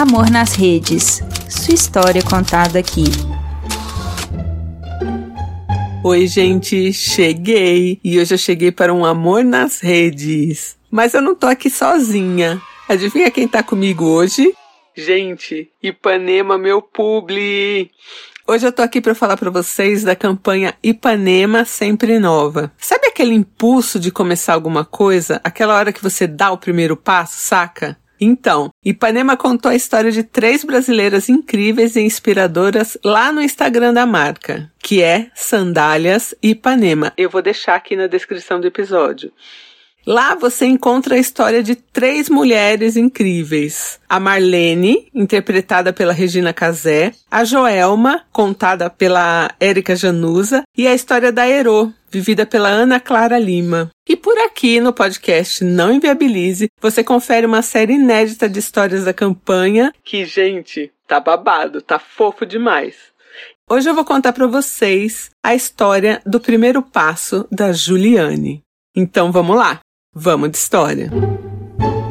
Amor nas Redes. Sua história contada aqui. Oi, gente, cheguei! E hoje eu cheguei para um amor nas redes. Mas eu não tô aqui sozinha. Adivinha quem tá comigo hoje? Gente, Ipanema, meu publi! Hoje eu tô aqui para falar para vocês da campanha Ipanema Sempre Nova. Sabe aquele impulso de começar alguma coisa, aquela hora que você dá o primeiro passo, saca? Então, Ipanema contou a história de três brasileiras incríveis e inspiradoras lá no Instagram da marca, que é Sandálias Ipanema. Eu vou deixar aqui na descrição do episódio. Lá você encontra a história de três mulheres incríveis. A Marlene, interpretada pela Regina Casé, a Joelma, contada pela Érica Januza, e a história da Herô, vivida pela Ana Clara Lima. E por aqui no podcast Não Inviabilize, você confere uma série inédita de histórias da campanha que, gente, tá babado, tá fofo demais. Hoje eu vou contar para vocês a história do primeiro passo da Juliane. Então vamos lá, vamos de história.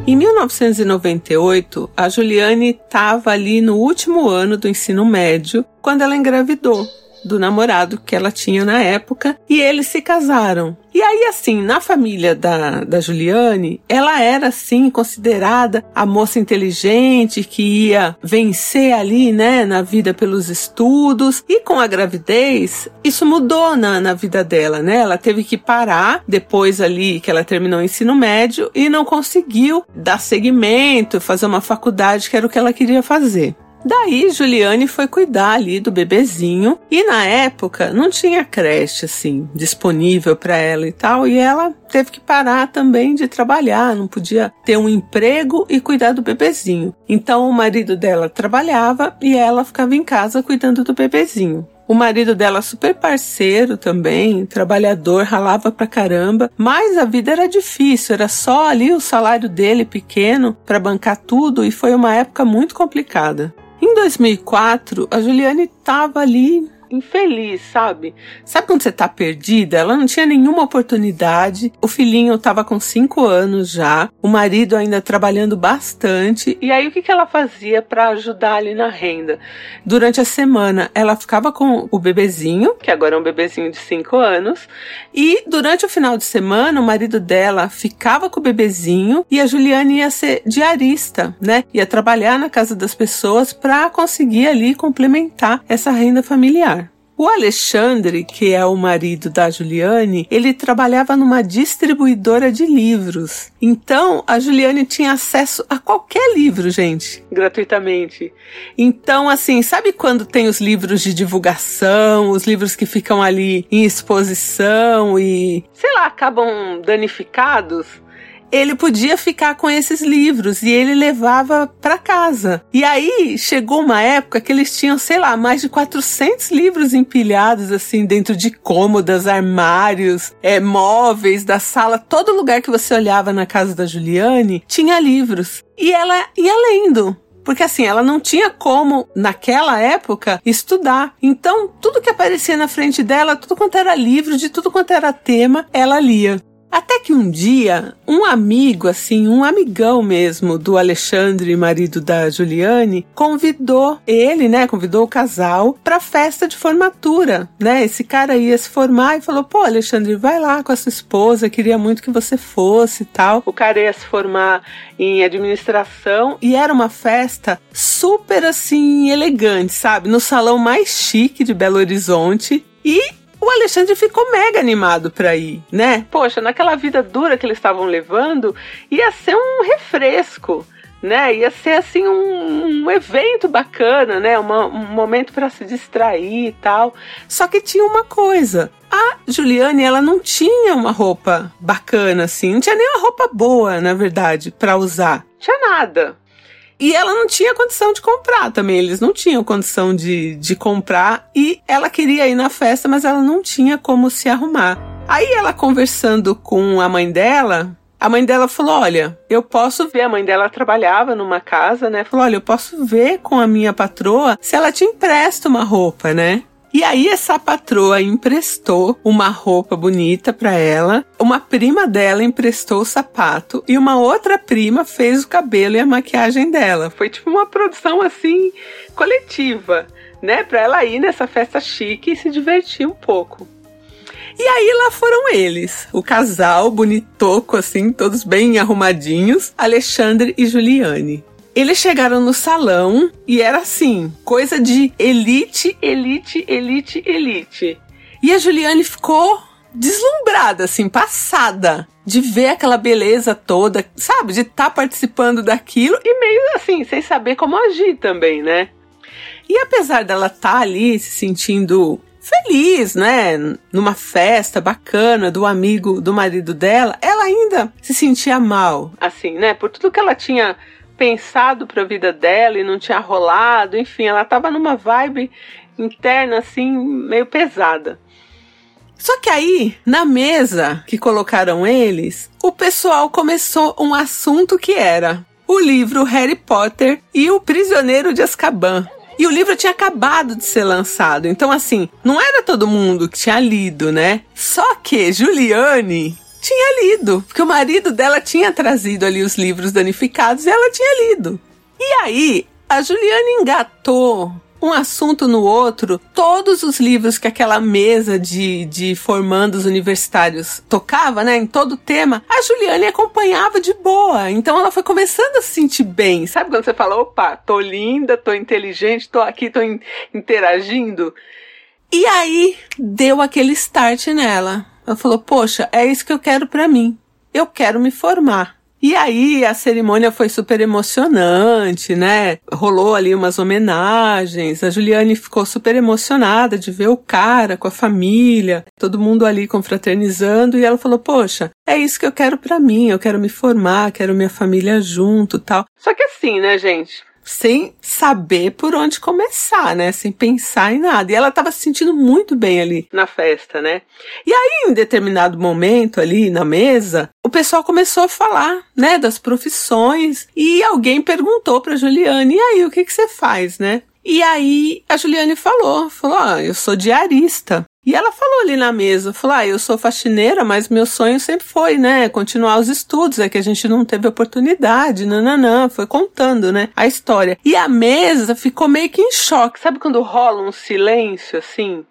Em 1998, a Juliane estava ali no último ano do ensino médio quando ela engravidou do namorado que ela tinha na época e eles se casaram. E aí, assim, na família da, da Juliane, ela era, assim, considerada a moça inteligente que ia vencer ali, né, na vida pelos estudos. E com a gravidez, isso mudou na, na vida dela, né? Ela teve que parar depois ali que ela terminou o ensino médio e não conseguiu dar seguimento, fazer uma faculdade que era o que ela queria fazer. Daí Juliane foi cuidar ali do bebezinho e na época não tinha creche assim disponível para ela e tal e ela teve que parar também de trabalhar, não podia ter um emprego e cuidar do bebezinho. Então o marido dela trabalhava e ela ficava em casa cuidando do bebezinho. O marido dela super parceiro também, trabalhador, ralava pra caramba, mas a vida era difícil, era só ali o salário dele pequeno para bancar tudo e foi uma época muito complicada. Em 2004, a Juliane estava ali infeliz, sabe? Sabe quando você tá perdida? Ela não tinha nenhuma oportunidade. O filhinho tava com cinco anos já, o marido ainda trabalhando bastante. E aí o que, que ela fazia para ajudar ali na renda? Durante a semana, ela ficava com o bebezinho, que agora é um bebezinho de cinco anos, e durante o final de semana, o marido dela ficava com o bebezinho e a Juliane ia ser diarista, né? Ia trabalhar na casa das pessoas para conseguir ali complementar essa renda familiar. O Alexandre, que é o marido da Juliane, ele trabalhava numa distribuidora de livros. Então, a Juliane tinha acesso a qualquer livro, gente, gratuitamente. Então, assim, sabe quando tem os livros de divulgação, os livros que ficam ali em exposição e, sei lá, acabam danificados? Ele podia ficar com esses livros e ele levava para casa. E aí chegou uma época que eles tinham, sei lá, mais de 400 livros empilhados assim dentro de cômodas, armários, é, móveis da sala, todo lugar que você olhava na casa da Juliane tinha livros. E ela ia lendo. Porque assim, ela não tinha como, naquela época, estudar. Então, tudo que aparecia na frente dela, tudo quanto era livro, de tudo quanto era tema, ela lia. Até que um dia, um amigo, assim, um amigão mesmo do Alexandre, marido da Juliane, convidou ele, né, convidou o casal para festa de formatura, né? Esse cara ia se formar e falou: "Pô, Alexandre, vai lá com a sua esposa, queria muito que você fosse", e tal. O cara ia se formar em administração e era uma festa super assim elegante, sabe? No salão mais chique de Belo Horizonte. E o Alexandre ficou mega animado para ir, né? Poxa, naquela vida dura que eles estavam levando, ia ser um refresco né? Ia ser assim um, um evento bacana, né? Uma, um momento para se distrair e tal. Só que tinha uma coisa. A Juliane, ela não tinha uma roupa bacana assim, não tinha nem uma roupa boa, na verdade, para usar. Tinha nada. E ela não tinha condição de comprar também, eles não tinham condição de, de comprar. E ela queria ir na festa, mas ela não tinha como se arrumar. Aí ela conversando com a mãe dela, a mãe dela falou: Olha, eu posso ver. A mãe dela trabalhava numa casa, né? Falou: Olha, eu posso ver com a minha patroa se ela te empresta uma roupa, né? E aí essa patroa emprestou uma roupa bonita para ela, uma prima dela emprestou o sapato e uma outra prima fez o cabelo e a maquiagem dela. Foi tipo uma produção assim coletiva, né, para ela ir nessa festa chique e se divertir um pouco. E aí lá foram eles, o casal bonitoco assim, todos bem arrumadinhos, Alexandre e Juliane. Eles chegaram no salão e era assim, coisa de elite, elite, elite, elite. E a Juliane ficou deslumbrada, assim, passada de ver aquela beleza toda, sabe? De estar tá participando daquilo e meio assim, sem saber como agir também, né? E apesar dela estar tá ali se sentindo feliz, né? Numa festa bacana do amigo do marido dela, ela ainda se sentia mal, assim, né? Por tudo que ela tinha pensado para a vida dela e não tinha rolado, enfim, ela estava numa vibe interna assim meio pesada. Só que aí, na mesa que colocaram eles, o pessoal começou um assunto que era o livro Harry Potter e o Prisioneiro de Azkaban. E o livro tinha acabado de ser lançado. Então, assim, não era todo mundo que tinha lido, né? Só que Juliane tinha lido, porque o marido dela tinha trazido ali os livros danificados e ela tinha lido. E aí, a Juliana engatou um assunto no outro, todos os livros que aquela mesa de, de formandos universitários tocava, né, em todo tema, a Juliane acompanhava de boa. Então ela foi começando a se sentir bem. Sabe quando você fala, opa, tô linda, tô inteligente, tô aqui, tô in interagindo? E aí deu aquele start nela. Ela falou: Poxa, é isso que eu quero para mim. Eu quero me formar. E aí a cerimônia foi super emocionante, né? Rolou ali umas homenagens. A Juliane ficou super emocionada de ver o cara com a família, todo mundo ali confraternizando e ela falou: "Poxa, é isso que eu quero para mim. Eu quero me formar, quero minha família junto, tal". Só que assim, né, gente? Sem saber por onde começar, né? Sem pensar em nada. E ela estava se sentindo muito bem ali na festa, né? E aí, em determinado momento ali na mesa, o pessoal começou a falar, né, das profissões e alguém perguntou para Juliane: "E aí, o que que você faz, né?" E aí a Juliane falou, falou: "Ah, eu sou diarista". E ela falou ali na mesa, falou: "Ah, eu sou faxineira, mas meu sonho sempre foi, né, continuar os estudos, é que a gente não teve oportunidade, nananã", foi contando, né, a história. E a mesa ficou meio que em choque, sabe quando rola um silêncio assim?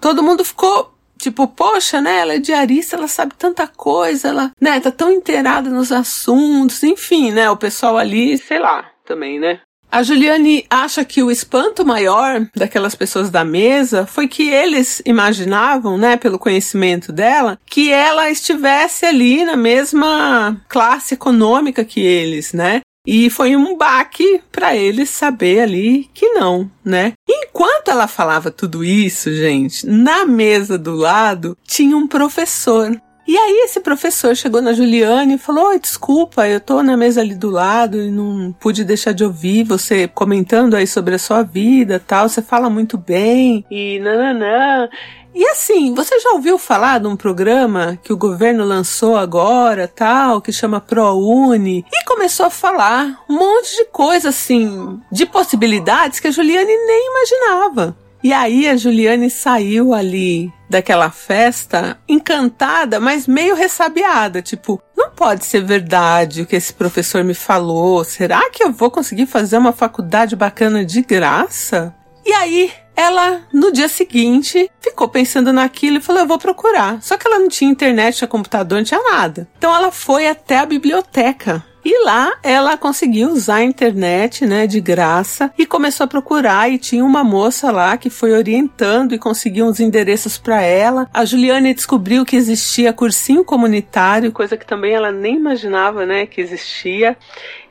Todo mundo ficou Tipo, poxa, né? Ela é diarista, ela sabe tanta coisa, ela, né, tá tão inteirada nos assuntos, enfim, né? O pessoal ali, sei lá, também, né? A Juliane acha que o espanto maior daquelas pessoas da mesa foi que eles imaginavam, né, pelo conhecimento dela, que ela estivesse ali na mesma classe econômica que eles, né? E foi um baque para eles saber ali que não, né? Enquanto ela falava tudo isso, gente, na mesa do lado tinha um professor e aí esse professor chegou na Juliane e falou: Oi, desculpa, eu tô na mesa ali do lado e não pude deixar de ouvir você comentando aí sobre a sua vida tal. Você fala muito bem e nananã. E assim, você já ouviu falar de um programa que o governo lançou agora, tal, que chama ProUni? E começou a falar um monte de coisa assim, de possibilidades que a Juliane nem imaginava. E aí a Juliane saiu ali daquela festa encantada, mas meio ressabiada, tipo, não pode ser verdade o que esse professor me falou. Será que eu vou conseguir fazer uma faculdade bacana de graça? E aí, ela, no dia seguinte, ficou pensando naquilo e falou: Eu vou procurar. Só que ela não tinha internet, tinha computador, não tinha nada. Então ela foi até a biblioteca e lá ela conseguiu usar a internet, né, de graça e começou a procurar e tinha uma moça lá que foi orientando e conseguiu uns endereços para ela. A Juliane descobriu que existia cursinho comunitário, coisa que também ela nem imaginava, né, que existia.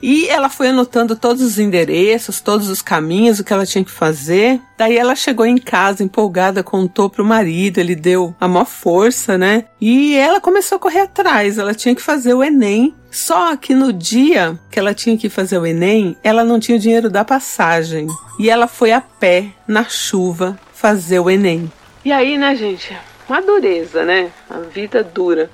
E ela foi anotando todos os endereços, todos os caminhos, o que ela tinha que fazer. Daí ela chegou em casa empolgada, contou pro marido, ele deu a maior força, né? E ela começou a correr atrás, ela tinha que fazer o Enem. Só que no dia que ela tinha que fazer o Enem, ela não tinha o dinheiro da passagem. E ela foi a pé, na chuva, fazer o Enem. E aí, né, gente? Uma dureza, né? A vida dura.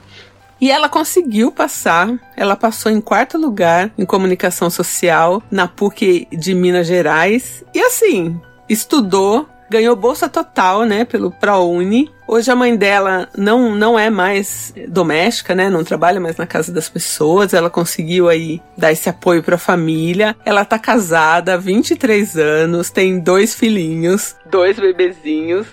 E ela conseguiu passar. Ela passou em quarto lugar em comunicação social na PUC de Minas Gerais. E assim, estudou, ganhou bolsa total, né, pelo ProUni. Hoje a mãe dela não, não é mais doméstica, né? Não trabalha mais na casa das pessoas. Ela conseguiu aí dar esse apoio para a família. Ela tá casada há 23 anos, tem dois filhinhos, dois bebezinhos.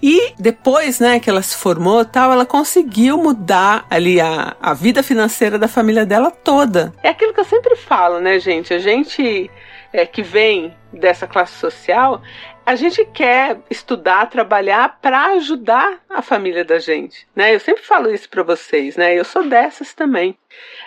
E depois, né, que ela se formou, tal, ela conseguiu mudar ali a, a vida financeira da família dela toda. É aquilo que eu sempre falo, né, gente? A gente é, que vem dessa classe social, a gente quer estudar, trabalhar para ajudar a família da gente, né? Eu sempre falo isso para vocês, né? Eu sou dessas também.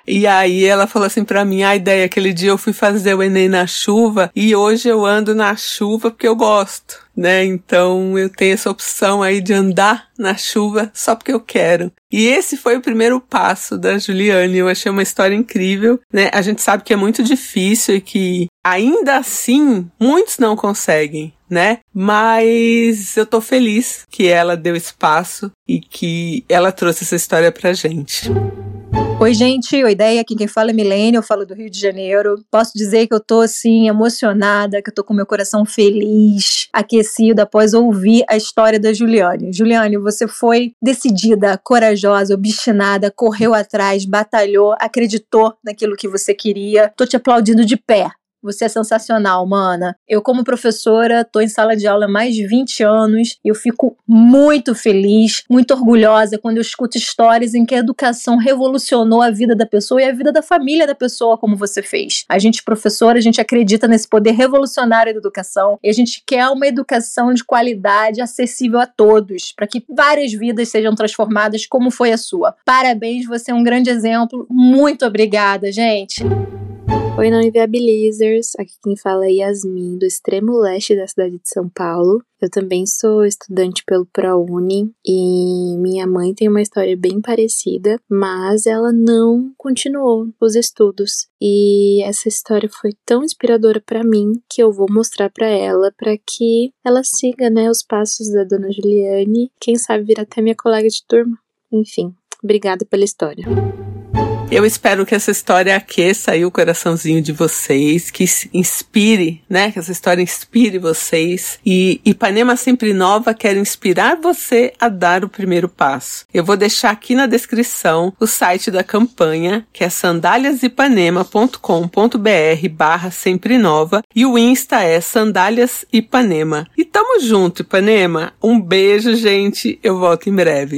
E aí ela falou assim para mim, a ideia aquele dia eu fui fazer o ENEM na chuva e hoje eu ando na chuva porque eu gosto, né? Então eu tenho essa opção aí de andar na chuva só porque eu quero. E esse foi o primeiro passo da Juliane. Eu achei uma história incrível, né? A gente sabe que é muito difícil e que ainda assim muitos não conseguem, né? Mas eu tô feliz que ela deu espaço e que ela trouxe essa história pra gente. Oi, gente. Oi, ideia. Aqui quem fala é Milene, eu falo do Rio de Janeiro. Posso dizer que eu tô assim emocionada, que eu tô com meu coração feliz, aquecido após ouvir a história da Juliane. Juliane, você foi decidida, corajosa, obstinada, correu atrás, batalhou, acreditou naquilo que você queria. Tô te aplaudindo de pé. Você é sensacional, mana. Eu, como professora, tô em sala de aula há mais de 20 anos e eu fico muito feliz, muito orgulhosa quando eu escuto histórias em que a educação revolucionou a vida da pessoa e a vida da família da pessoa, como você fez. A gente, professora, a gente acredita nesse poder revolucionário da educação e a gente quer uma educação de qualidade acessível a todos, para que várias vidas sejam transformadas como foi a sua. Parabéns, você é um grande exemplo. Muito obrigada, gente. Oi, não inviabilizers. Aqui quem fala é Yasmin, do extremo leste da cidade de São Paulo. Eu também sou estudante pelo ProUni e minha mãe tem uma história bem parecida, mas ela não continuou os estudos. E essa história foi tão inspiradora para mim que eu vou mostrar para ela para que ela siga, né, os passos da dona Juliane, quem sabe vir até minha colega de turma. Enfim, obrigada pela história. Eu espero que essa história aqueça aí o coraçãozinho de vocês, que inspire, né? Que essa história inspire vocês. E Ipanema Sempre Nova quer inspirar você a dar o primeiro passo. Eu vou deixar aqui na descrição o site da campanha, que é sandaliasipanema.com.br barra sempre nova e o Insta é Sandálias Ipanema. E tamo junto, Ipanema. Um beijo, gente. Eu volto em breve.